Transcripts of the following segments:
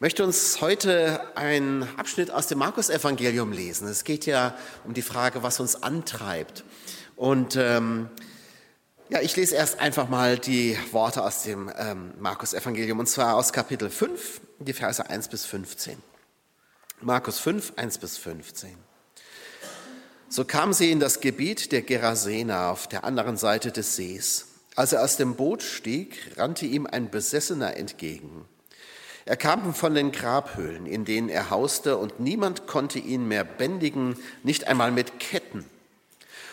Möchte uns heute einen Abschnitt aus dem Markus-Evangelium lesen. Es geht ja um die Frage, was uns antreibt. Und ähm, ja, ich lese erst einfach mal die Worte aus dem ähm, Markus-Evangelium, und zwar aus Kapitel 5, die Verse 1 bis 15. Markus 5, 1 bis 15. So kam sie in das Gebiet der Gerasener auf der anderen Seite des Sees. Als er aus dem Boot stieg, rannte ihm ein Besessener entgegen. Er kam von den Grabhöhlen, in denen er hauste, und niemand konnte ihn mehr bändigen, nicht einmal mit Ketten.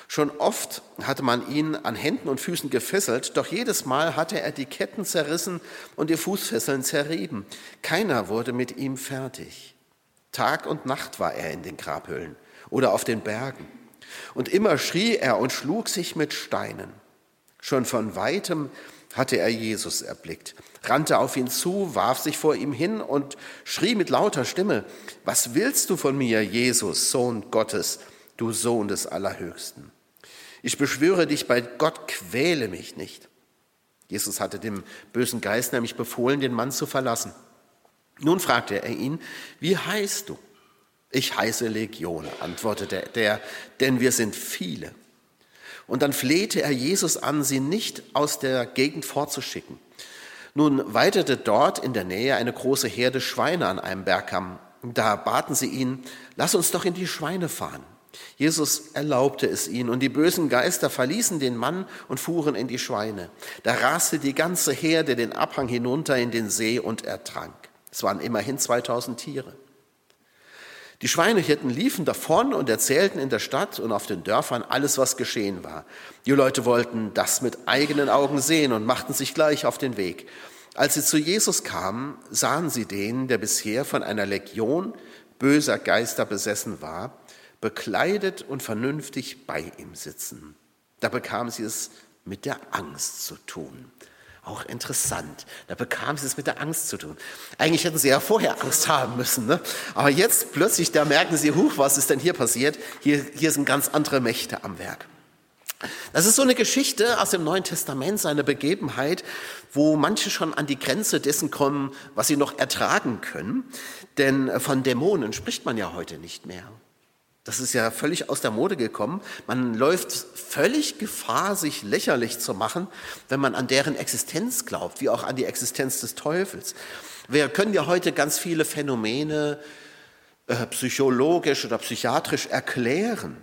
Schon oft hatte man ihn an Händen und Füßen gefesselt, doch jedes Mal hatte er die Ketten zerrissen und die Fußfesseln zerrieben. Keiner wurde mit ihm fertig. Tag und Nacht war er in den Grabhöhlen oder auf den Bergen. Und immer schrie er und schlug sich mit Steinen. Schon von weitem hatte er Jesus erblickt, rannte auf ihn zu, warf sich vor ihm hin und schrie mit lauter Stimme, was willst du von mir, Jesus, Sohn Gottes, du Sohn des Allerhöchsten? Ich beschwöre dich bei Gott, quäle mich nicht. Jesus hatte dem bösen Geist nämlich befohlen, den Mann zu verlassen. Nun fragte er ihn, wie heißt du? Ich heiße Legion, antwortete der, denn wir sind viele. Und dann flehte er Jesus an, sie nicht aus der Gegend fortzuschicken. Nun weitete dort in der Nähe eine große Herde Schweine an einem Bergkamm. Da baten sie ihn, lass uns doch in die Schweine fahren. Jesus erlaubte es ihnen und die bösen Geister verließen den Mann und fuhren in die Schweine. Da raste die ganze Herde den Abhang hinunter in den See und ertrank. Es waren immerhin 2000 Tiere. Die Schweinehirten liefen davon und erzählten in der Stadt und auf den Dörfern alles, was geschehen war. Die Leute wollten das mit eigenen Augen sehen und machten sich gleich auf den Weg. Als sie zu Jesus kamen, sahen sie den, der bisher von einer Legion böser Geister besessen war, bekleidet und vernünftig bei ihm sitzen. Da bekamen sie es mit der Angst zu tun. Auch interessant. Da bekam sie es mit der Angst zu tun. Eigentlich hätten sie ja vorher Angst haben müssen. Ne? Aber jetzt plötzlich, da merken sie, huch, was ist denn hier passiert? Hier, hier sind ganz andere Mächte am Werk. Das ist so eine Geschichte aus dem Neuen Testament, seine Begebenheit, wo manche schon an die Grenze dessen kommen, was sie noch ertragen können. Denn von Dämonen spricht man ja heute nicht mehr. Das ist ja völlig aus der Mode gekommen. Man läuft völlig Gefahr, sich lächerlich zu machen, wenn man an deren Existenz glaubt, wie auch an die Existenz des Teufels. Wir können ja heute ganz viele Phänomene äh, psychologisch oder psychiatrisch erklären.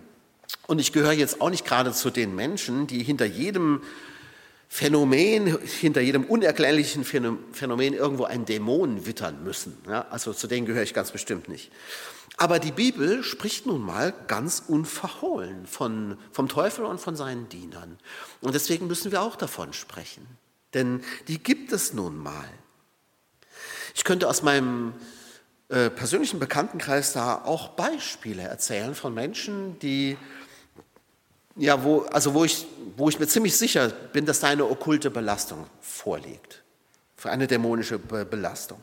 Und ich gehöre jetzt auch nicht gerade zu den Menschen, die hinter jedem Phänomen, hinter jedem unerklärlichen Phänomen irgendwo einen Dämon wittern müssen. Ja, also zu denen gehöre ich ganz bestimmt nicht. Aber die Bibel spricht nun mal ganz unverhohlen von, vom Teufel und von seinen Dienern. Und deswegen müssen wir auch davon sprechen. Denn die gibt es nun mal. Ich könnte aus meinem äh, persönlichen Bekanntenkreis da auch Beispiele erzählen von Menschen, die, ja, wo, also wo ich, wo ich mir ziemlich sicher bin, dass da eine okkulte Belastung vorliegt. Für eine dämonische Belastung.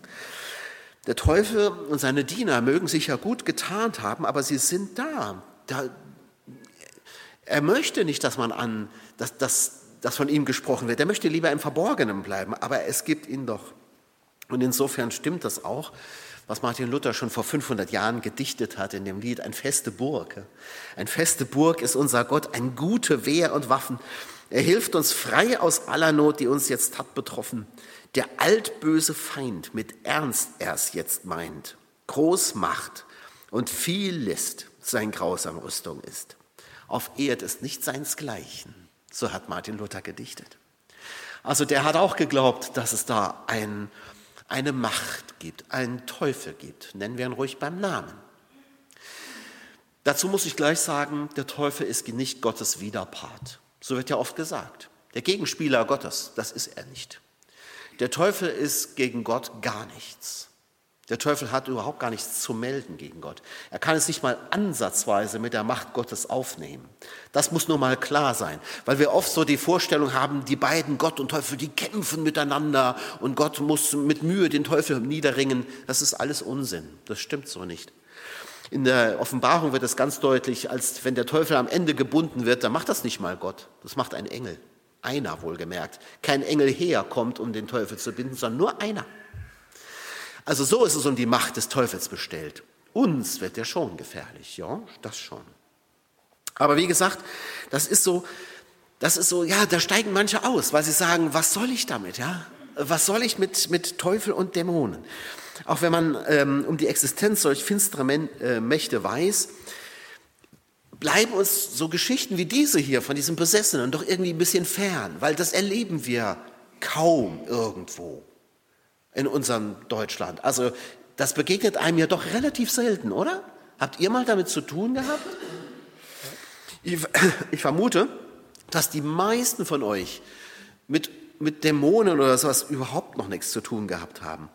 Der Teufel und seine Diener mögen sich ja gut getarnt haben, aber sie sind da. da er möchte nicht, dass man an, dass, dass, dass von ihm gesprochen wird. Er möchte lieber im Verborgenen bleiben, aber es gibt ihn doch. Und insofern stimmt das auch, was Martin Luther schon vor 500 Jahren gedichtet hat in dem Lied, ein feste Burg. Ein feste Burg ist unser Gott, ein gute Wehr und Waffen. Er hilft uns frei aus aller Not, die uns jetzt hat betroffen. Der altböse Feind mit Ernst erst jetzt meint, Großmacht und viel List sein grausam Rüstung ist. Auf Erd ist nicht seinsgleichen, so hat Martin Luther gedichtet. Also der hat auch geglaubt, dass es da ein, eine Macht gibt, einen Teufel gibt. Nennen wir ihn ruhig beim Namen. Dazu muss ich gleich sagen, der Teufel ist nicht Gottes Widerpart. So wird ja oft gesagt. Der Gegenspieler Gottes, das ist er nicht. Der Teufel ist gegen Gott gar nichts. Der Teufel hat überhaupt gar nichts zu melden gegen Gott. Er kann es nicht mal ansatzweise mit der Macht Gottes aufnehmen. Das muss nur mal klar sein, weil wir oft so die Vorstellung haben, die beiden Gott und Teufel, die kämpfen miteinander und Gott muss mit Mühe den Teufel niederringen. Das ist alles Unsinn. Das stimmt so nicht. In der Offenbarung wird es ganz deutlich, als wenn der Teufel am Ende gebunden wird, dann macht das nicht mal Gott. Das macht ein Engel. Einer wohlgemerkt. Kein Engel herkommt, um den Teufel zu binden, sondern nur einer. Also so ist es um die Macht des Teufels bestellt. Uns wird er schon gefährlich, ja, das schon. Aber wie gesagt, das ist so, das ist so, ja, da steigen manche aus, weil sie sagen, was soll ich damit, ja? Was soll ich mit, mit Teufel und Dämonen? Auch wenn man ähm, um die Existenz solch finsterer äh, Mächte weiß, bleiben uns so Geschichten wie diese hier von diesem Besessenen doch irgendwie ein bisschen fern, weil das erleben wir kaum irgendwo in unserem Deutschland. Also das begegnet einem ja doch relativ selten, oder? Habt ihr mal damit zu tun gehabt? Ich, ich vermute, dass die meisten von euch mit, mit Dämonen oder sowas überhaupt noch nichts zu tun gehabt haben.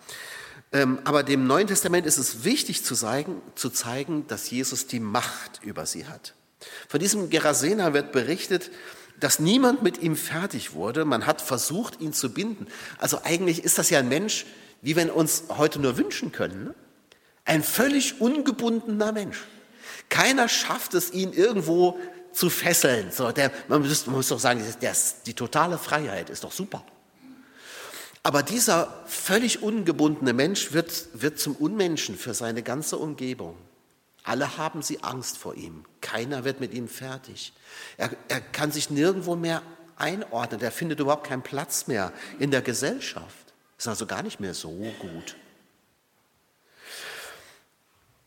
Ähm, aber dem Neuen Testament ist es wichtig zu zeigen, zu zeigen, dass Jesus die Macht über sie hat. Von diesem Gerasener wird berichtet, dass niemand mit ihm fertig wurde. Man hat versucht, ihn zu binden. Also eigentlich ist das ja ein Mensch, wie wir uns heute nur wünschen können. Ne? Ein völlig ungebundener Mensch. Keiner schafft es, ihn irgendwo zu fesseln. So, der, man, muss, man muss doch sagen, der, die totale Freiheit ist doch super. Aber dieser völlig ungebundene Mensch wird, wird zum Unmenschen für seine ganze Umgebung. Alle haben sie Angst vor ihm. Keiner wird mit ihm fertig. Er, er kann sich nirgendwo mehr einordnen. Er findet überhaupt keinen Platz mehr in der Gesellschaft. Ist also gar nicht mehr so gut.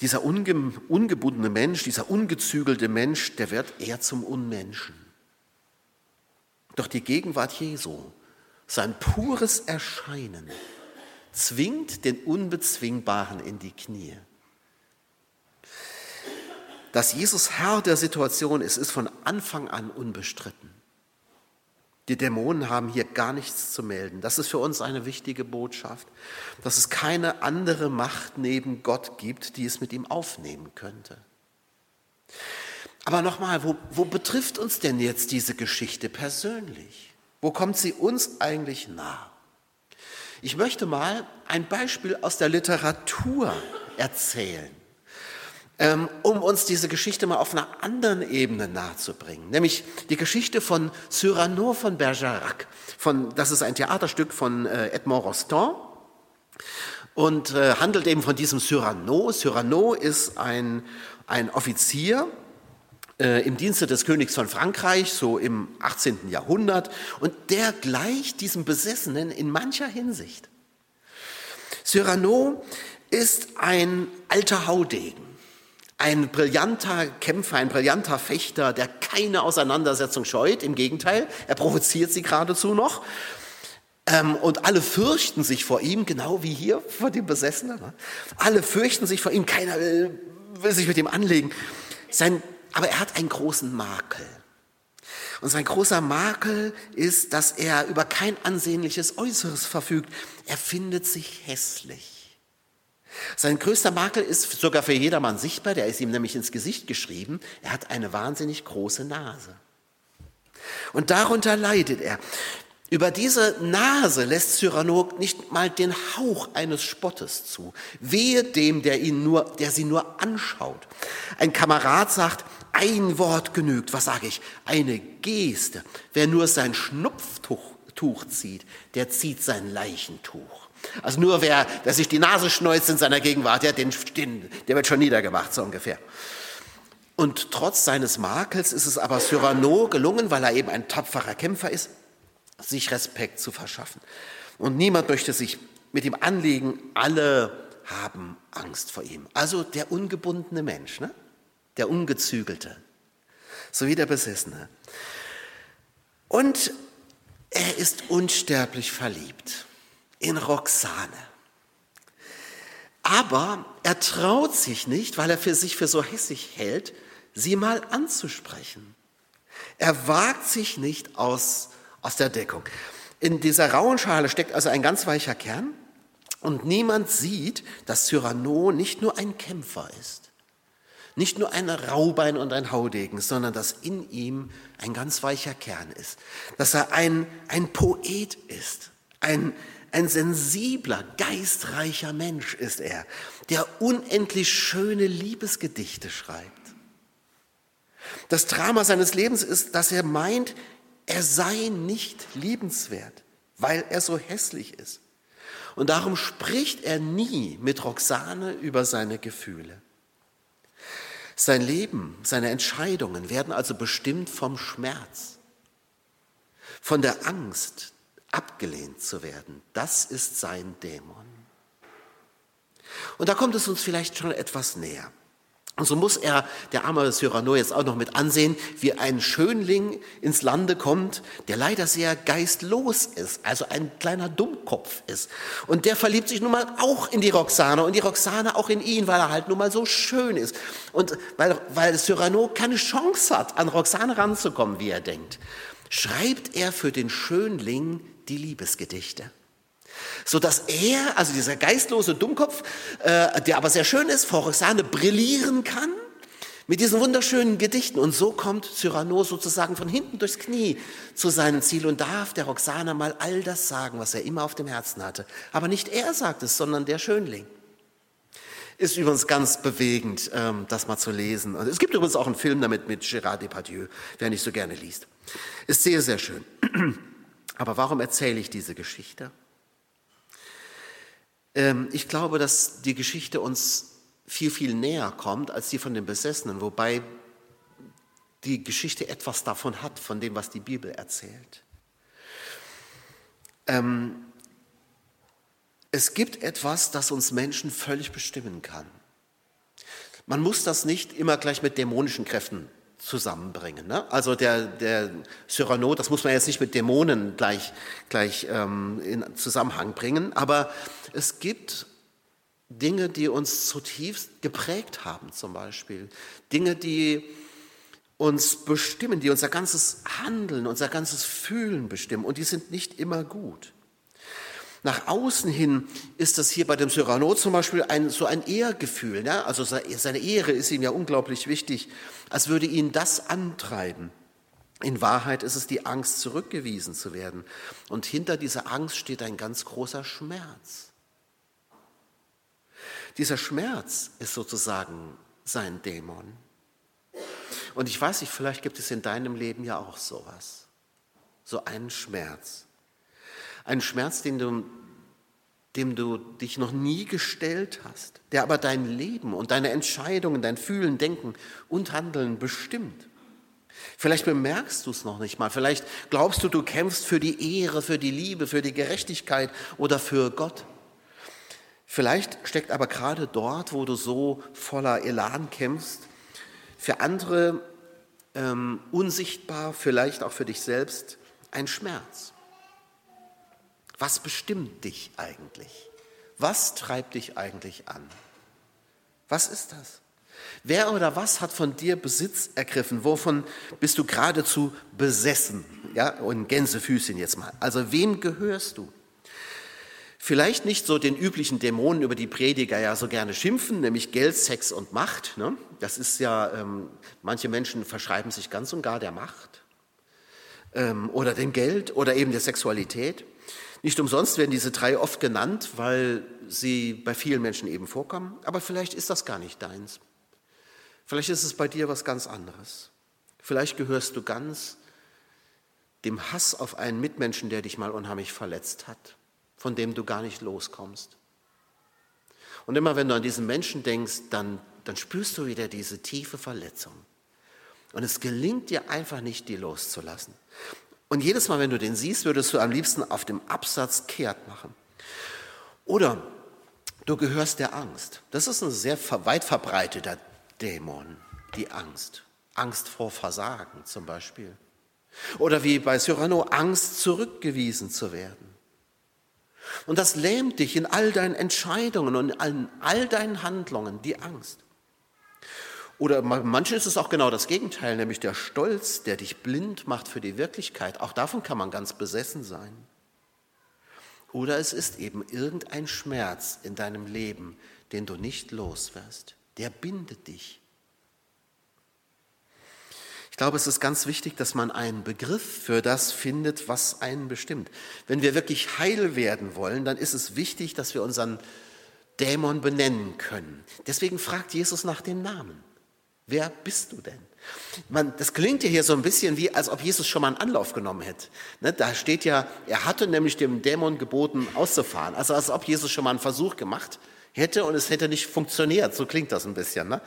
Dieser unge ungebundene Mensch, dieser ungezügelte Mensch, der wird eher zum Unmenschen. Doch die Gegenwart Jesu, sein pures Erscheinen, zwingt den Unbezwingbaren in die Knie. Dass Jesus Herr der Situation ist, ist von Anfang an unbestritten. Die Dämonen haben hier gar nichts zu melden. Das ist für uns eine wichtige Botschaft, dass es keine andere Macht neben Gott gibt, die es mit ihm aufnehmen könnte. Aber nochmal, wo, wo betrifft uns denn jetzt diese Geschichte persönlich? Wo kommt sie uns eigentlich nah? Ich möchte mal ein Beispiel aus der Literatur erzählen. Ähm, um uns diese Geschichte mal auf einer anderen Ebene nahezubringen. Nämlich die Geschichte von Cyrano von Bergerac. Von, das ist ein Theaterstück von äh, Edmond Rostand und äh, handelt eben von diesem Cyrano. Cyrano ist ein, ein Offizier äh, im Dienste des Königs von Frankreich, so im 18. Jahrhundert, und der gleicht diesem Besessenen in mancher Hinsicht. Cyrano ist ein alter Haudegen ein brillanter Kämpfer, ein brillanter Fechter, der keine Auseinandersetzung scheut. Im Gegenteil, er provoziert sie geradezu noch. Ähm, und alle fürchten sich vor ihm, genau wie hier vor dem Besessenen. Ne? Alle fürchten sich vor ihm, keiner will, will sich mit ihm anlegen. Sein, aber er hat einen großen Makel. Und sein großer Makel ist, dass er über kein ansehnliches Äußeres verfügt. Er findet sich hässlich. Sein größter Makel ist sogar für jedermann sichtbar, der ist ihm nämlich ins Gesicht geschrieben. Er hat eine wahnsinnig große Nase. Und darunter leidet er. Über diese Nase lässt Cyrano nicht mal den Hauch eines Spottes zu. Wehe dem, der, ihn nur, der sie nur anschaut. Ein Kamerad sagt, ein Wort genügt. Was sage ich? Eine Geste. Wer nur sein Schnupftuch zieht, der zieht sein Leichentuch. Also nur wer, wer sich die Nase schneuzt in seiner Gegenwart, der, den, den, der wird schon niedergemacht, so ungefähr. Und trotz seines Makels ist es aber Cyrano gelungen, weil er eben ein tapferer Kämpfer ist, sich Respekt zu verschaffen. Und niemand möchte sich mit ihm anlegen, alle haben Angst vor ihm. Also der ungebundene Mensch, ne? der ungezügelte, sowie der Besessene. Und er ist unsterblich verliebt in Roxane. Aber er traut sich nicht, weil er für sich für so hässlich hält, sie mal anzusprechen. Er wagt sich nicht aus, aus der Deckung. In dieser rauen Schale steckt also ein ganz weicher Kern und niemand sieht, dass Cyrano nicht nur ein Kämpfer ist, nicht nur ein Raubein und ein Haudegen, sondern dass in ihm ein ganz weicher Kern ist, dass er ein, ein Poet ist, ein, ein sensibler, geistreicher Mensch ist er, der unendlich schöne Liebesgedichte schreibt. Das Drama seines Lebens ist, dass er meint, er sei nicht liebenswert, weil er so hässlich ist. Und darum spricht er nie mit Roxane über seine Gefühle. Sein Leben, seine Entscheidungen werden also bestimmt vom Schmerz, von der Angst, abgelehnt zu werden. Das ist sein Dämon. Und da kommt es uns vielleicht schon etwas näher. Und so muss er, der arme Cyrano, jetzt auch noch mit ansehen, wie ein Schönling ins Lande kommt, der leider sehr geistlos ist, also ein kleiner Dummkopf ist. Und der verliebt sich nun mal auch in die Roxane und die Roxane auch in ihn, weil er halt nun mal so schön ist. Und weil, weil Cyrano keine Chance hat, an Roxane ranzukommen, wie er denkt, schreibt er für den Schönling die Liebesgedichte so dass er, also dieser geistlose Dummkopf, äh, der aber sehr schön ist, vor Roxane brillieren kann mit diesen wunderschönen Gedichten. Und so kommt Cyrano sozusagen von hinten durchs Knie zu seinem Ziel und darf der Roxane mal all das sagen, was er immer auf dem Herzen hatte. Aber nicht er sagt es, sondern der Schönling. Ist übrigens ganz bewegend, ähm, das mal zu lesen. Es gibt übrigens auch einen Film damit mit Gérard Depardieu, wer nicht so gerne liest. Ist sehr, sehr schön. Aber warum erzähle ich diese Geschichte? Ähm, ich glaube, dass die Geschichte uns viel, viel näher kommt als die von den Besessenen, wobei die Geschichte etwas davon hat, von dem, was die Bibel erzählt. Ähm, es gibt etwas, das uns Menschen völlig bestimmen kann. Man muss das nicht immer gleich mit dämonischen Kräften zusammenbringen. Ne? Also der, der Cyrano, das muss man jetzt nicht mit Dämonen gleich, gleich ähm, in Zusammenhang bringen, aber es gibt Dinge, die uns zutiefst geprägt haben, zum Beispiel. Dinge, die uns bestimmen, die unser ganzes Handeln, unser ganzes Fühlen bestimmen. Und die sind nicht immer gut. Nach außen hin ist das hier bei dem Cyrano zum Beispiel ein, so ein Ehrgefühl. Ne? Also seine Ehre ist ihm ja unglaublich wichtig, als würde ihn das antreiben. In Wahrheit ist es die Angst, zurückgewiesen zu werden. Und hinter dieser Angst steht ein ganz großer Schmerz. Dieser Schmerz ist sozusagen sein Dämon. Und ich weiß nicht, vielleicht gibt es in deinem Leben ja auch sowas. So einen Schmerz. Ein Schmerz, den du, dem du dich noch nie gestellt hast, der aber dein Leben und deine Entscheidungen, dein Fühlen, Denken und Handeln bestimmt. Vielleicht bemerkst du es noch nicht mal. Vielleicht glaubst du, du kämpfst für die Ehre, für die Liebe, für die Gerechtigkeit oder für Gott. Vielleicht steckt aber gerade dort, wo du so voller Elan kämpfst, für andere ähm, unsichtbar, vielleicht auch für dich selbst, ein Schmerz. Was bestimmt dich eigentlich? Was treibt dich eigentlich an? Was ist das? Wer oder was hat von dir Besitz ergriffen? Wovon bist du geradezu besessen? Ja, und Gänsefüßchen jetzt mal. Also wem gehörst du? Vielleicht nicht so den üblichen Dämonen, über die Prediger ja so gerne schimpfen, nämlich Geld, Sex und Macht. Ne? Das ist ja, ähm, manche Menschen verschreiben sich ganz und gar der Macht ähm, oder dem Geld oder eben der Sexualität. Nicht umsonst werden diese drei oft genannt, weil sie bei vielen Menschen eben vorkommen. Aber vielleicht ist das gar nicht deins. Vielleicht ist es bei dir was ganz anderes. Vielleicht gehörst du ganz dem Hass auf einen Mitmenschen, der dich mal unheimlich verletzt hat, von dem du gar nicht loskommst. Und immer wenn du an diesen Menschen denkst, dann, dann spürst du wieder diese tiefe Verletzung. Und es gelingt dir einfach nicht, die loszulassen. Und jedes Mal, wenn du den siehst, würdest du am liebsten auf dem Absatz kehrt machen. Oder du gehörst der Angst. Das ist ein sehr weit verbreiteter Dämon, die Angst. Angst vor Versagen zum Beispiel. Oder wie bei Cyrano, Angst zurückgewiesen zu werden. Und das lähmt dich in all deinen Entscheidungen und in all deinen Handlungen, die Angst. Oder manchen ist es auch genau das Gegenteil, nämlich der Stolz, der dich blind macht für die Wirklichkeit. Auch davon kann man ganz besessen sein. Oder es ist eben irgendein Schmerz in deinem Leben, den du nicht loswirst. Der bindet dich. Ich glaube, es ist ganz wichtig, dass man einen Begriff für das findet, was einen bestimmt. Wenn wir wirklich heil werden wollen, dann ist es wichtig, dass wir unseren Dämon benennen können. Deswegen fragt Jesus nach dem Namen. Wer bist du denn? Man, das klingt ja hier so ein bisschen wie, als ob Jesus schon mal einen Anlauf genommen hätte. Ne, da steht ja, er hatte nämlich dem Dämon geboten, auszufahren. Also als ob Jesus schon mal einen Versuch gemacht hätte und es hätte nicht funktioniert. So klingt das ein bisschen. Ne?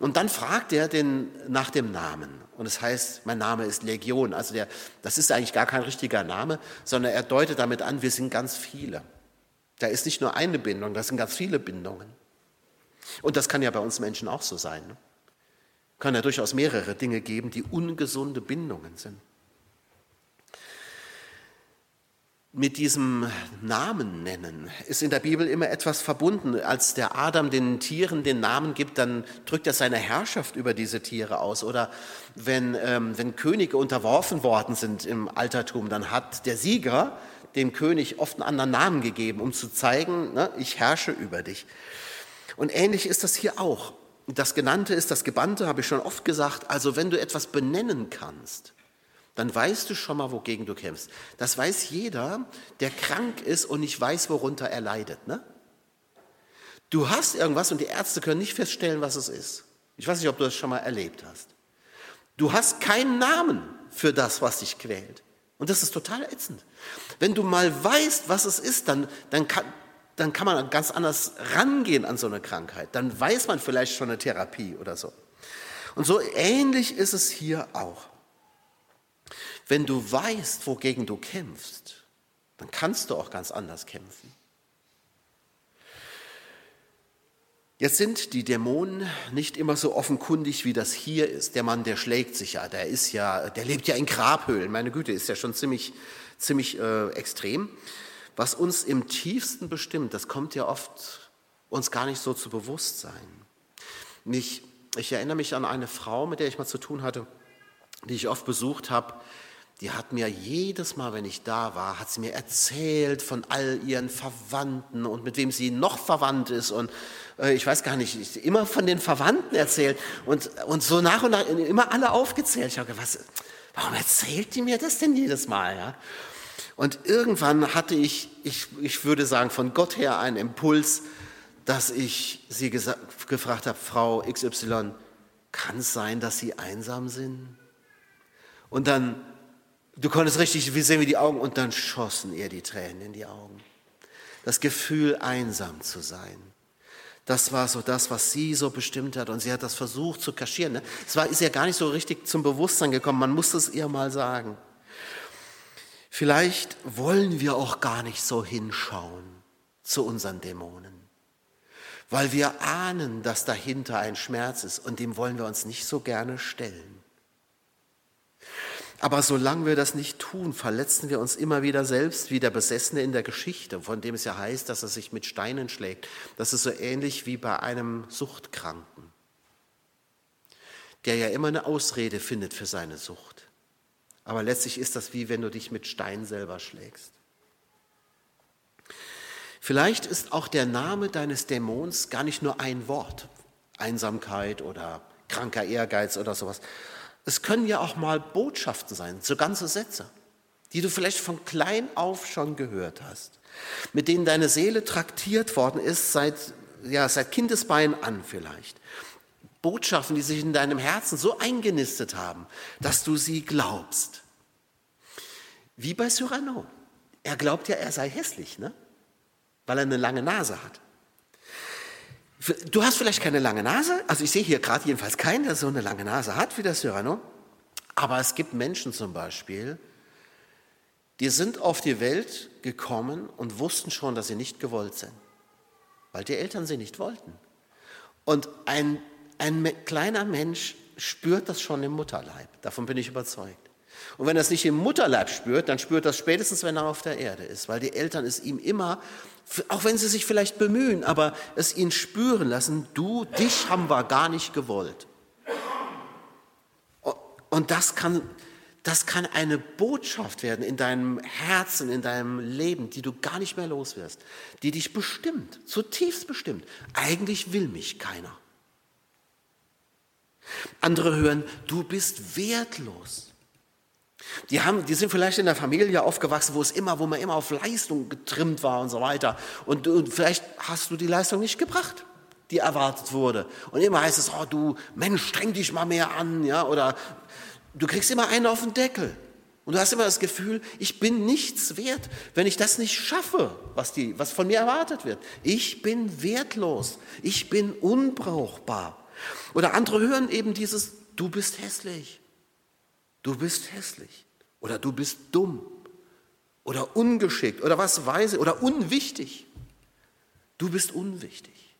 Und dann fragt er den nach dem Namen. Und es heißt, mein Name ist Legion. Also der, das ist eigentlich gar kein richtiger Name, sondern er deutet damit an, wir sind ganz viele. Da ist nicht nur eine Bindung, das sind ganz viele Bindungen. Und das kann ja bei uns Menschen auch so sein. Ne? Kann ja durchaus mehrere Dinge geben, die ungesunde Bindungen sind. mit diesem Namen nennen ist in der Bibel immer etwas verbunden. Als der Adam den Tieren den Namen gibt, dann drückt er seine Herrschaft über diese Tiere aus. Oder wenn, ähm, wenn Könige unterworfen worden sind im Altertum, dann hat der Sieger dem König oft einen anderen Namen gegeben, um zu zeigen, ne, ich herrsche über dich. Und ähnlich ist das hier auch. Das Genannte ist das Gebannte, habe ich schon oft gesagt. Also wenn du etwas benennen kannst, dann weißt du schon mal, wogegen du kämpfst. Das weiß jeder, der krank ist und nicht weiß, worunter er leidet. Ne? Du hast irgendwas und die Ärzte können nicht feststellen, was es ist. Ich weiß nicht, ob du das schon mal erlebt hast. Du hast keinen Namen für das, was dich quält. Und das ist total ätzend. Wenn du mal weißt, was es ist, dann, dann, kann, dann kann man ganz anders rangehen an so eine Krankheit. Dann weiß man vielleicht schon eine Therapie oder so. Und so ähnlich ist es hier auch. Wenn du weißt, wogegen du kämpfst, dann kannst du auch ganz anders kämpfen. Jetzt sind die Dämonen nicht immer so offenkundig, wie das hier ist. Der Mann, der schlägt sich ja, der ist ja, der lebt ja in Grabhöhlen. Meine Güte, ist ja schon ziemlich, ziemlich äh, extrem. Was uns im tiefsten bestimmt, das kommt ja oft uns gar nicht so zu Bewusstsein. Ich, ich erinnere mich an eine Frau, mit der ich mal zu tun hatte, die ich oft besucht habe die hat mir jedes Mal, wenn ich da war, hat sie mir erzählt von all ihren Verwandten und mit wem sie noch verwandt ist und äh, ich weiß gar nicht, immer von den Verwandten erzählt und, und so nach und nach immer alle aufgezählt. Ich habe gedacht, was, warum erzählt die mir das denn jedes Mal? Ja? Und irgendwann hatte ich, ich, ich würde sagen, von Gott her einen Impuls, dass ich sie gefragt habe, Frau XY, kann es sein, dass Sie einsam sind? Und dann Du konntest richtig sehen, wie die Augen, und dann schossen ihr die Tränen in die Augen. Das Gefühl, einsam zu sein. Das war so das, was sie so bestimmt hat. Und sie hat das versucht zu kaschieren. Ne? Es ist ja gar nicht so richtig zum Bewusstsein gekommen. Man muss es ihr mal sagen. Vielleicht wollen wir auch gar nicht so hinschauen zu unseren Dämonen. Weil wir ahnen, dass dahinter ein Schmerz ist. Und dem wollen wir uns nicht so gerne stellen. Aber solange wir das nicht tun, verletzen wir uns immer wieder selbst, wie der Besessene in der Geschichte, von dem es ja heißt, dass er sich mit Steinen schlägt. Das ist so ähnlich wie bei einem Suchtkranken, der ja immer eine Ausrede findet für seine Sucht. Aber letztlich ist das wie wenn du dich mit Stein selber schlägst. Vielleicht ist auch der Name deines Dämons gar nicht nur ein Wort, Einsamkeit oder kranker Ehrgeiz oder sowas, es können ja auch mal Botschaften sein, so ganze Sätze, die du vielleicht von klein auf schon gehört hast, mit denen deine Seele traktiert worden ist, seit, ja, seit Kindesbein an vielleicht. Botschaften, die sich in deinem Herzen so eingenistet haben, dass du sie glaubst. Wie bei Cyrano. Er glaubt ja, er sei hässlich, ne? weil er eine lange Nase hat. Du hast vielleicht keine lange Nase, also ich sehe hier gerade jedenfalls keinen, der so eine lange Nase hat wie der Cyrano, aber es gibt Menschen zum Beispiel, die sind auf die Welt gekommen und wussten schon, dass sie nicht gewollt sind, weil die Eltern sie nicht wollten. Und ein, ein kleiner Mensch spürt das schon im Mutterleib, davon bin ich überzeugt. Und wenn er es nicht im Mutterleib spürt, dann spürt das spätestens, wenn er auf der Erde ist, weil die Eltern es ihm immer auch wenn sie sich vielleicht bemühen, aber es ihn spüren lassen, du, dich haben wir gar nicht gewollt. Und das kann, das kann eine Botschaft werden in deinem Herzen, in deinem Leben, die du gar nicht mehr los wirst, die dich bestimmt, zutiefst bestimmt. Eigentlich will mich keiner. Andere hören, du bist wertlos. Die, haben, die sind vielleicht in der Familie aufgewachsen, wo es immer, wo man immer auf Leistung getrimmt war und so weiter. Und, und vielleicht hast du die Leistung nicht gebracht, die erwartet wurde. Und immer heißt es, oh du Mensch, streng dich mal mehr an, ja, oder du kriegst immer einen auf den Deckel. Und du hast immer das Gefühl, ich bin nichts wert, wenn ich das nicht schaffe, was, die, was von mir erwartet wird. Ich bin wertlos, ich bin unbrauchbar. Oder andere hören eben dieses, du bist hässlich, du bist hässlich oder du bist dumm oder ungeschickt oder was weiß ich oder unwichtig. Du bist unwichtig.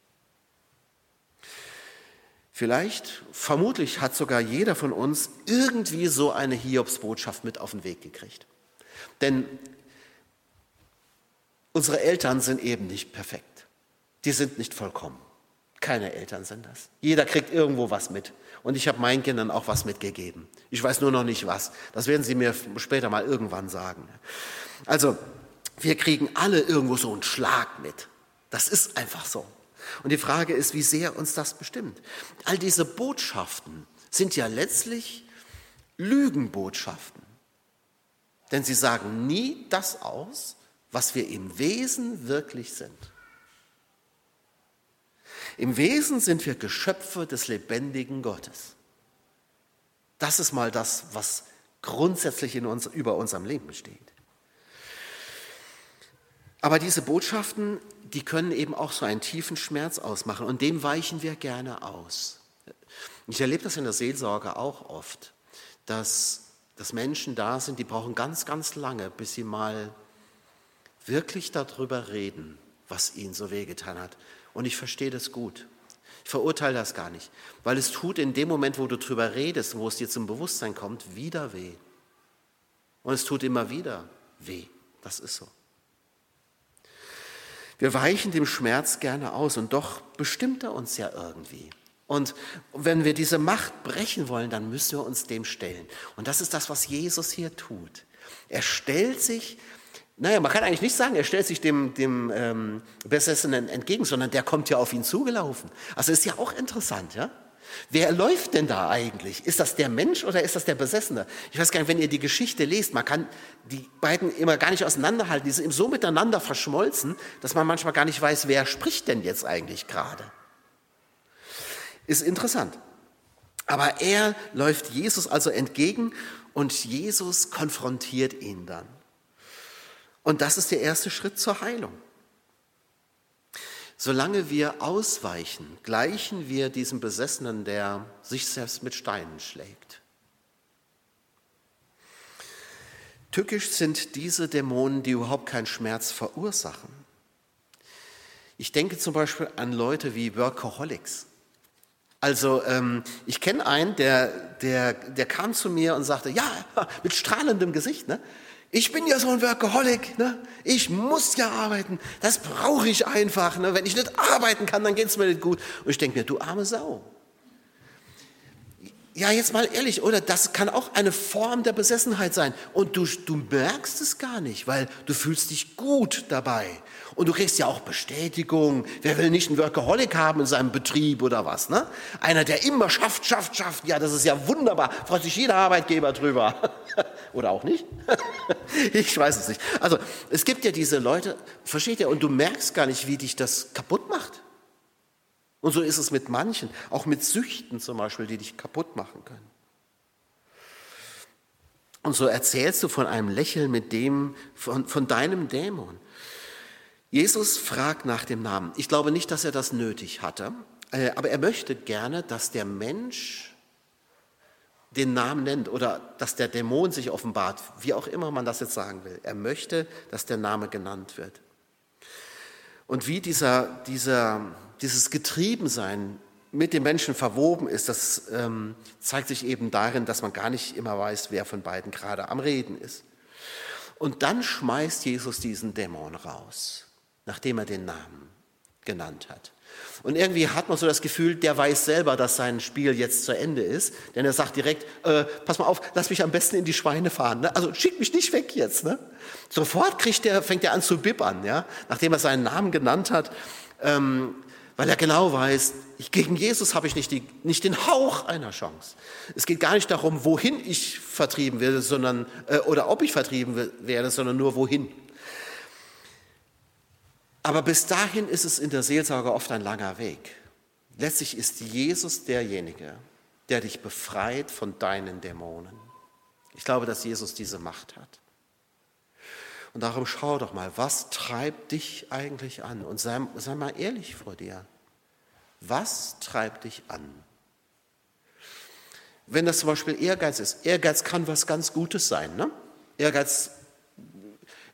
Vielleicht, vermutlich hat sogar jeder von uns irgendwie so eine Hiobsbotschaft mit auf den Weg gekriegt. Denn unsere Eltern sind eben nicht perfekt. Die sind nicht vollkommen. Keine Eltern sind das. Jeder kriegt irgendwo was mit. Und ich habe meinen Kindern auch was mitgegeben. Ich weiß nur noch nicht was. Das werden sie mir später mal irgendwann sagen. Also, wir kriegen alle irgendwo so einen Schlag mit. Das ist einfach so. Und die Frage ist, wie sehr uns das bestimmt. All diese Botschaften sind ja letztlich Lügenbotschaften. Denn sie sagen nie das aus, was wir im Wesen wirklich sind. Im Wesen sind wir Geschöpfe des lebendigen Gottes. Das ist mal das, was grundsätzlich in uns, über unserem Leben steht. Aber diese Botschaften, die können eben auch so einen tiefen Schmerz ausmachen und dem weichen wir gerne aus. Ich erlebe das in der Seelsorge auch oft, dass, dass Menschen da sind, die brauchen ganz, ganz lange, bis sie mal wirklich darüber reden, was ihnen so wehgetan hat. Und ich verstehe das gut. Ich verurteile das gar nicht, weil es tut in dem Moment, wo du darüber redest, wo es dir zum Bewusstsein kommt, wieder weh. Und es tut immer wieder weh. Das ist so. Wir weichen dem Schmerz gerne aus und doch bestimmt er uns ja irgendwie. Und wenn wir diese Macht brechen wollen, dann müssen wir uns dem stellen. Und das ist das, was Jesus hier tut. Er stellt sich naja, man kann eigentlich nicht sagen, er stellt sich dem, dem ähm, Besessenen entgegen, sondern der kommt ja auf ihn zugelaufen. Also ist ja auch interessant, ja? Wer läuft denn da eigentlich? Ist das der Mensch oder ist das der Besessene? Ich weiß gar nicht, wenn ihr die Geschichte lest, man kann die beiden immer gar nicht auseinanderhalten. Die sind so miteinander verschmolzen, dass man manchmal gar nicht weiß, wer spricht denn jetzt eigentlich gerade. Ist interessant. Aber er läuft Jesus also entgegen und Jesus konfrontiert ihn dann. Und das ist der erste Schritt zur Heilung. Solange wir ausweichen, gleichen wir diesem Besessenen, der sich selbst mit Steinen schlägt. Tückisch sind diese Dämonen, die überhaupt keinen Schmerz verursachen. Ich denke zum Beispiel an Leute wie Workaholics. Also ähm, ich kenne einen, der, der, der kam zu mir und sagte, ja, mit strahlendem Gesicht, ne? Ich bin ja so ein Workaholic, ne? ich muss ja arbeiten, das brauche ich einfach. Ne? Wenn ich nicht arbeiten kann, dann geht es mir nicht gut. Und ich denke mir, du arme Sau. Ja, jetzt mal ehrlich, oder? Das kann auch eine Form der Besessenheit sein. Und du, du merkst es gar nicht, weil du fühlst dich gut dabei. Und du kriegst ja auch Bestätigung. Wer will nicht einen Workaholic haben in seinem Betrieb oder was? Ne? Einer, der immer schafft, schafft, schafft. Ja, das ist ja wunderbar. Freut sich jeder Arbeitgeber drüber. oder auch nicht? ich weiß es nicht. Also, es gibt ja diese Leute, versteht ihr? Und du merkst gar nicht, wie dich das kaputt macht. Und so ist es mit manchen, auch mit Süchten zum Beispiel, die dich kaputt machen können. Und so erzählst du von einem Lächeln mit dem, von, von deinem Dämon. Jesus fragt nach dem Namen. Ich glaube nicht, dass er das nötig hatte, äh, aber er möchte gerne, dass der Mensch den Namen nennt oder dass der Dämon sich offenbart, wie auch immer man das jetzt sagen will. Er möchte, dass der Name genannt wird. Und wie dieser, dieser, dieses Getriebensein mit dem Menschen verwoben ist, das ähm, zeigt sich eben darin, dass man gar nicht immer weiß, wer von beiden gerade am Reden ist. Und dann schmeißt Jesus diesen Dämon raus, nachdem er den Namen genannt hat. Und irgendwie hat man so das Gefühl, der weiß selber, dass sein Spiel jetzt zu Ende ist. Denn er sagt direkt, äh, pass mal auf, lass mich am besten in die Schweine fahren. Ne? Also schick mich nicht weg jetzt. Ne? Sofort kriegt der, fängt er an zu bibbern, ja? nachdem er seinen Namen genannt hat. Ähm, weil er genau weiß, ich, gegen Jesus habe ich nicht, die, nicht den Hauch einer Chance. Es geht gar nicht darum, wohin ich vertrieben werde, sondern, äh, oder ob ich vertrieben werde, sondern nur wohin. Aber bis dahin ist es in der Seelsorge oft ein langer Weg. Letztlich ist Jesus derjenige, der dich befreit von deinen Dämonen. Ich glaube, dass Jesus diese Macht hat. Und darum schau doch mal, was treibt dich eigentlich an? Und sei, sei mal ehrlich vor dir. Was treibt dich an? Wenn das zum Beispiel Ehrgeiz ist, Ehrgeiz kann was ganz Gutes sein. Ne? Ehrgeiz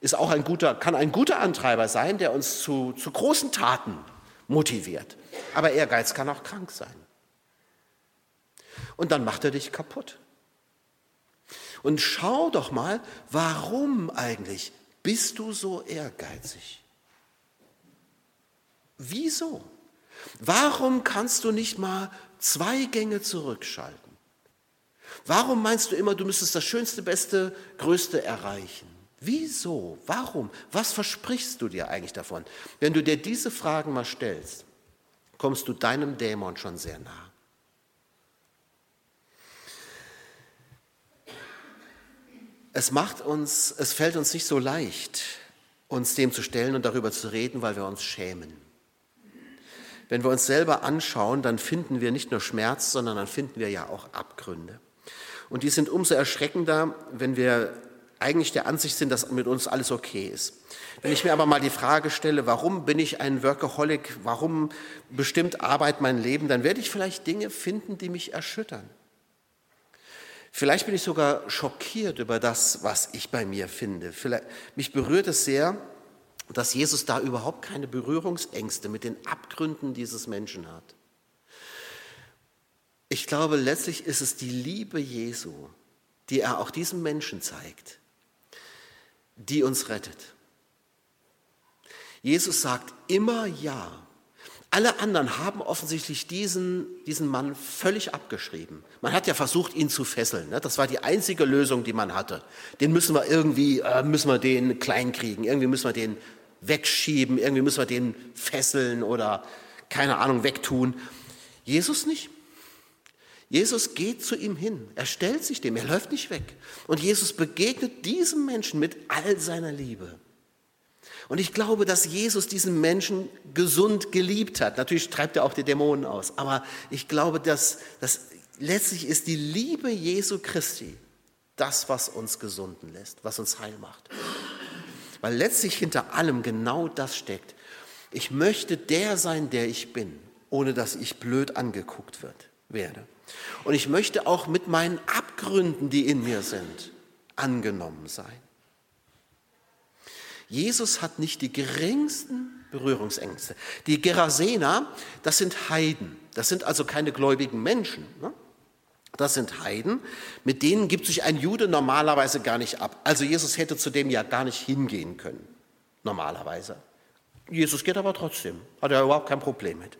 ist auch ein guter, kann ein guter Antreiber sein, der uns zu, zu großen Taten motiviert. Aber Ehrgeiz kann auch krank sein. Und dann macht er dich kaputt. Und schau doch mal, warum eigentlich bist du so ehrgeizig? Wieso? Warum kannst du nicht mal zwei Gänge zurückschalten? Warum meinst du immer, du müsstest das Schönste, Beste, Größte erreichen? Wieso? Warum? Was versprichst du dir eigentlich davon? Wenn du dir diese Fragen mal stellst, kommst du deinem Dämon schon sehr nah. Es macht uns, es fällt uns nicht so leicht, uns dem zu stellen und darüber zu reden, weil wir uns schämen. Wenn wir uns selber anschauen, dann finden wir nicht nur Schmerz, sondern dann finden wir ja auch Abgründe. Und die sind umso erschreckender, wenn wir eigentlich der Ansicht sind, dass mit uns alles okay ist. Wenn ich mir aber mal die Frage stelle, warum bin ich ein Workaholic, warum bestimmt Arbeit mein Leben, dann werde ich vielleicht Dinge finden, die mich erschüttern. Vielleicht bin ich sogar schockiert über das, was ich bei mir finde. Vielleicht, mich berührt es sehr, dass Jesus da überhaupt keine Berührungsängste mit den Abgründen dieses Menschen hat. Ich glaube, letztlich ist es die Liebe Jesu, die er auch diesem Menschen zeigt, die uns rettet. Jesus sagt immer Ja. Alle anderen haben offensichtlich diesen, diesen Mann völlig abgeschrieben. Man hat ja versucht, ihn zu fesseln. Ne? Das war die einzige Lösung, die man hatte. Den müssen wir irgendwie, äh, müssen wir den kleinkriegen. Irgendwie müssen wir den wegschieben. Irgendwie müssen wir den fesseln oder, keine Ahnung, wegtun. Jesus nicht. Jesus geht zu ihm hin. Er stellt sich dem. Er läuft nicht weg. Und Jesus begegnet diesem Menschen mit all seiner Liebe. Und ich glaube, dass Jesus diesen Menschen gesund geliebt hat. Natürlich treibt er auch die Dämonen aus. Aber ich glaube, dass, dass letztlich ist die Liebe Jesu Christi das, was uns gesunden lässt, was uns heil macht. Weil letztlich hinter allem genau das steckt. Ich möchte der sein, der ich bin, ohne dass ich blöd angeguckt wird, werde. Und ich möchte auch mit meinen Abgründen, die in mir sind, angenommen sein. Jesus hat nicht die geringsten Berührungsängste. Die Gerasener, das sind Heiden. Das sind also keine gläubigen Menschen. Ne? Das sind Heiden, mit denen gibt sich ein Jude normalerweise gar nicht ab. Also Jesus hätte zu dem ja gar nicht hingehen können, normalerweise. Jesus geht aber trotzdem, hat er überhaupt kein Problem mit.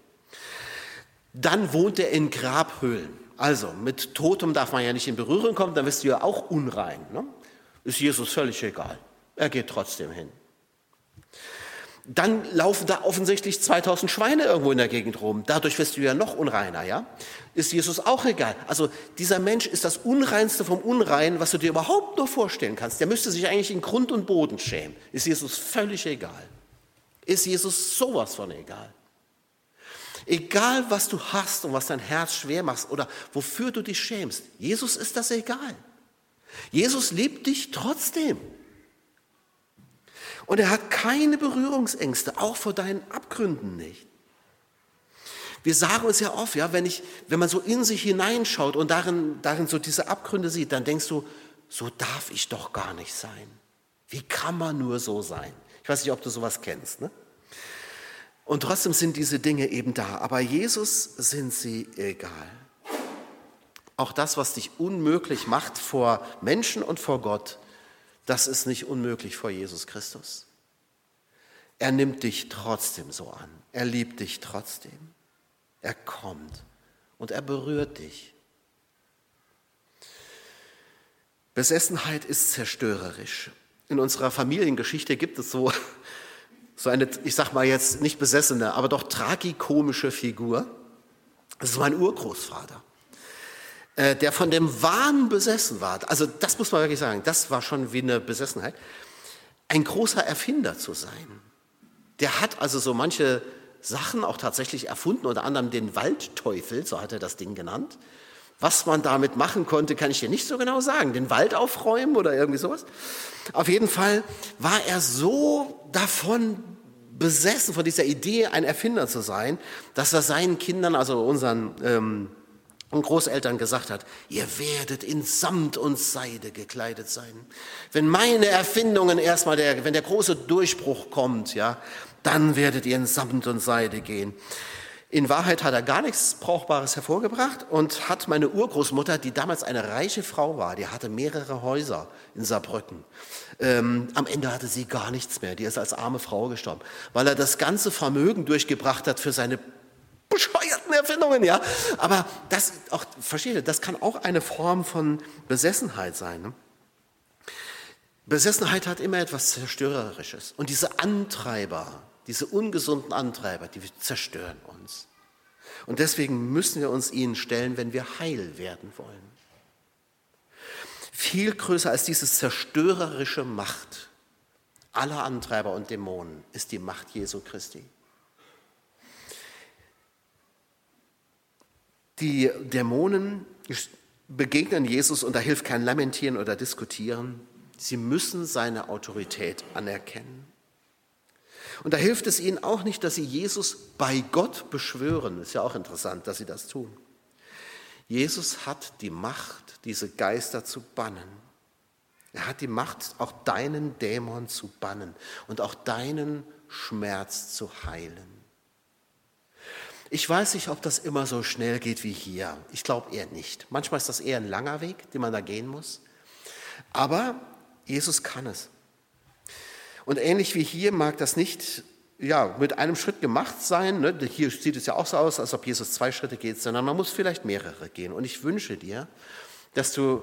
Dann wohnt er in Grabhöhlen. Also mit Totem darf man ja nicht in Berührung kommen, dann wirst du ja auch unrein. Ne? Ist Jesus völlig egal. Er geht trotzdem hin. Dann laufen da offensichtlich 2000 Schweine irgendwo in der Gegend rum. Dadurch wirst du ja noch unreiner, ja? Ist Jesus auch egal. Also dieser Mensch ist das Unreinste vom Unreinen, was du dir überhaupt nur vorstellen kannst. Der müsste sich eigentlich in Grund und Boden schämen. Ist Jesus völlig egal. Ist Jesus sowas von egal. Egal, was du hast und was dein Herz schwer macht oder wofür du dich schämst, Jesus ist das egal. Jesus liebt dich trotzdem. Und er hat keine Berührungsängste, auch vor deinen Abgründen nicht. Wir sagen uns ja oft, ja, wenn, ich, wenn man so in sich hineinschaut und darin, darin so diese Abgründe sieht, dann denkst du, so darf ich doch gar nicht sein. Wie kann man nur so sein? Ich weiß nicht, ob du sowas kennst. Ne? Und trotzdem sind diese Dinge eben da. Aber Jesus sind sie egal. Auch das, was dich unmöglich macht vor Menschen und vor Gott, das ist nicht unmöglich vor Jesus Christus. Er nimmt dich trotzdem so an. Er liebt dich trotzdem. Er kommt und er berührt dich. Besessenheit ist zerstörerisch. In unserer Familiengeschichte gibt es so, so eine, ich sag mal jetzt nicht besessene, aber doch tragikomische Figur. Das ist mein Urgroßvater. Äh, der von dem Wahn besessen war, also das muss man wirklich sagen, das war schon wie eine Besessenheit, ein großer Erfinder zu sein. Der hat also so manche Sachen auch tatsächlich erfunden, unter anderem den Waldteufel, so hat er das Ding genannt. Was man damit machen konnte, kann ich dir nicht so genau sagen. Den Wald aufräumen oder irgendwie sowas. Auf jeden Fall war er so davon besessen, von dieser Idee, ein Erfinder zu sein, dass er seinen Kindern, also unseren ähm, Großeltern gesagt hat, ihr werdet in Samt und Seide gekleidet sein. Wenn meine Erfindungen erstmal, der, wenn der große Durchbruch kommt, ja, dann werdet ihr in Samt und Seide gehen. In Wahrheit hat er gar nichts Brauchbares hervorgebracht und hat meine Urgroßmutter, die damals eine reiche Frau war, die hatte mehrere Häuser in Saarbrücken. Ähm, am Ende hatte sie gar nichts mehr. Die ist als arme Frau gestorben, weil er das ganze Vermögen durchgebracht hat für seine bescheuerten Erfindungen, ja. Aber das, auch, versteht ihr, das kann auch eine Form von Besessenheit sein. Ne? Besessenheit hat immer etwas Zerstörerisches. Und diese Antreiber, diese ungesunden Antreiber, die zerstören uns. Und deswegen müssen wir uns ihnen stellen, wenn wir heil werden wollen. Viel größer als diese zerstörerische Macht aller Antreiber und Dämonen ist die Macht Jesu Christi. Die Dämonen begegnen Jesus und da hilft kein Lamentieren oder Diskutieren. Sie müssen seine Autorität anerkennen. Und da hilft es ihnen auch nicht, dass sie Jesus bei Gott beschwören. Ist ja auch interessant, dass sie das tun. Jesus hat die Macht, diese Geister zu bannen. Er hat die Macht, auch deinen Dämon zu bannen und auch deinen Schmerz zu heilen. Ich weiß nicht, ob das immer so schnell geht wie hier. Ich glaube eher nicht. Manchmal ist das eher ein langer Weg, den man da gehen muss. Aber Jesus kann es. Und ähnlich wie hier mag das nicht ja, mit einem Schritt gemacht sein. Ne? Hier sieht es ja auch so aus, als ob Jesus zwei Schritte geht, sondern man muss vielleicht mehrere gehen. Und ich wünsche dir, dass du,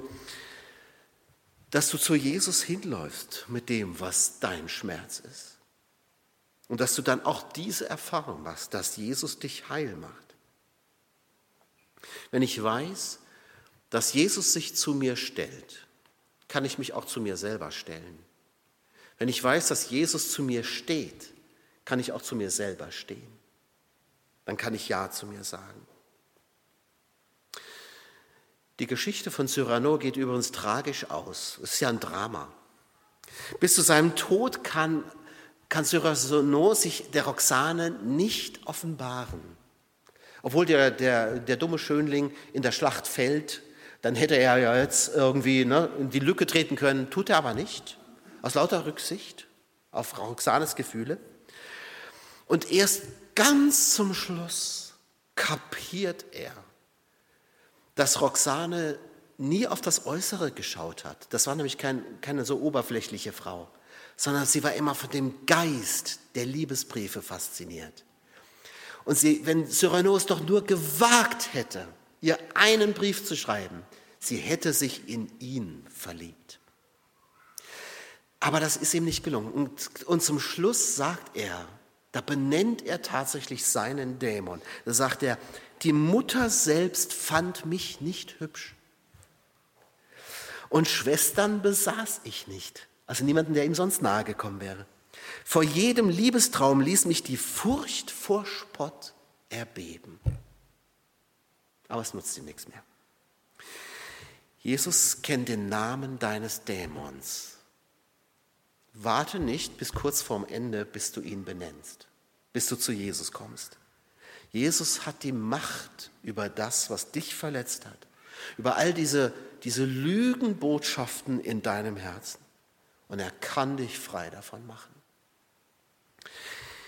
dass du zu Jesus hinläufst mit dem, was dein Schmerz ist. Und dass du dann auch diese Erfahrung machst, dass Jesus dich heil macht. Wenn ich weiß, dass Jesus sich zu mir stellt, kann ich mich auch zu mir selber stellen. Wenn ich weiß, dass Jesus zu mir steht, kann ich auch zu mir selber stehen. Dann kann ich Ja zu mir sagen. Die Geschichte von Cyrano geht übrigens tragisch aus. Es ist ja ein Drama. Bis zu seinem Tod kann, kann Cyrano sich der Roxane nicht offenbaren. Obwohl der, der, der dumme Schönling in der Schlacht fällt, dann hätte er ja jetzt irgendwie ne, in die Lücke treten können, tut er aber nicht aus lauter Rücksicht auf Roxanes Gefühle. Und erst ganz zum Schluss kapiert er, dass Roxane nie auf das Äußere geschaut hat. Das war nämlich kein, keine so oberflächliche Frau, sondern sie war immer von dem Geist der Liebesbriefe fasziniert. Und sie, wenn Cyrano es doch nur gewagt hätte, ihr einen Brief zu schreiben, sie hätte sich in ihn verliebt. Aber das ist ihm nicht gelungen. Und, und zum Schluss sagt er, da benennt er tatsächlich seinen Dämon. Da sagt er, die Mutter selbst fand mich nicht hübsch. Und Schwestern besaß ich nicht. Also niemanden, der ihm sonst nahe gekommen wäre. Vor jedem Liebestraum ließ mich die Furcht vor Spott erbeben. Aber es nutzt ihm nichts mehr. Jesus kennt den Namen deines Dämons. Warte nicht bis kurz vorm Ende, bis du ihn benennst, bis du zu Jesus kommst. Jesus hat die Macht über das, was dich verletzt hat, über all diese, diese Lügenbotschaften in deinem Herzen. Und er kann dich frei davon machen.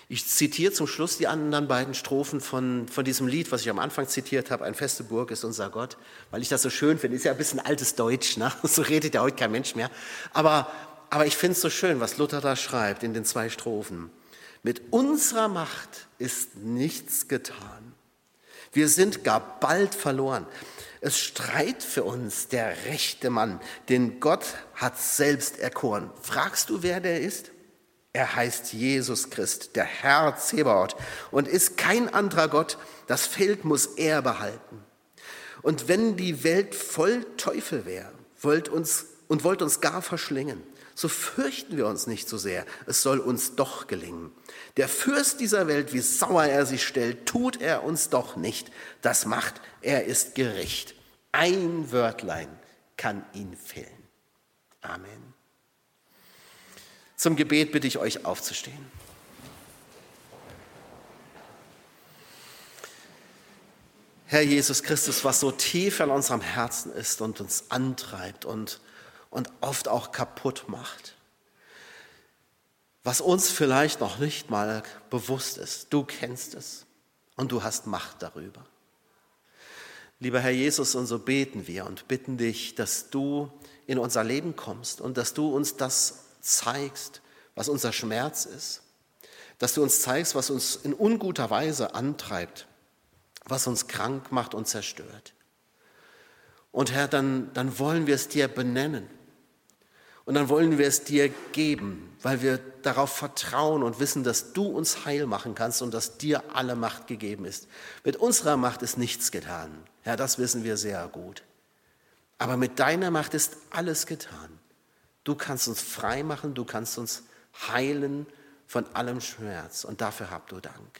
Ich zitiere zum Schluss die anderen beiden Strophen von, von diesem Lied, was ich am Anfang zitiert habe, Ein feste Burg ist unser Gott, weil ich das so schön finde. Ist ja ein bisschen altes Deutsch, ne? so redet ja heute kein Mensch mehr. Aber aber ich finde es so schön, was Luther da schreibt in den zwei Strophen. Mit unserer Macht ist nichts getan. Wir sind gar bald verloren. Es streit für uns der rechte Mann, den Gott hat selbst erkoren. Fragst du, wer der ist? Er heißt Jesus Christ, der Herr Zebaoth und ist kein anderer Gott. Das Feld muss er behalten. Und wenn die Welt voll Teufel wäre wollt uns, und wollt uns gar verschlingen, so fürchten wir uns nicht so sehr. Es soll uns doch gelingen. Der Fürst dieser Welt, wie sauer er sich stellt, tut er uns doch nicht. Das macht, er ist Gericht. Ein Wörtlein kann ihn fällen. Amen. Zum Gebet bitte ich euch aufzustehen. Herr Jesus Christus, was so tief an unserem Herzen ist und uns antreibt und, und oft auch kaputt macht, was uns vielleicht noch nicht mal bewusst ist, du kennst es und du hast Macht darüber. Lieber Herr Jesus, und so beten wir und bitten dich, dass du in unser Leben kommst und dass du uns das zeigst, was unser Schmerz ist, dass du uns zeigst, was uns in unguter Weise antreibt was uns krank macht und zerstört. Und Herr, dann, dann wollen wir es dir benennen. Und dann wollen wir es dir geben, weil wir darauf vertrauen und wissen, dass du uns heil machen kannst und dass dir alle Macht gegeben ist. Mit unserer Macht ist nichts getan. Herr, das wissen wir sehr gut. Aber mit deiner Macht ist alles getan. Du kannst uns frei machen, du kannst uns heilen von allem Schmerz. Und dafür habt du Dank.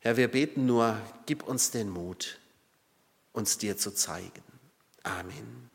Herr, wir beten nur, gib uns den Mut, uns dir zu zeigen. Amen.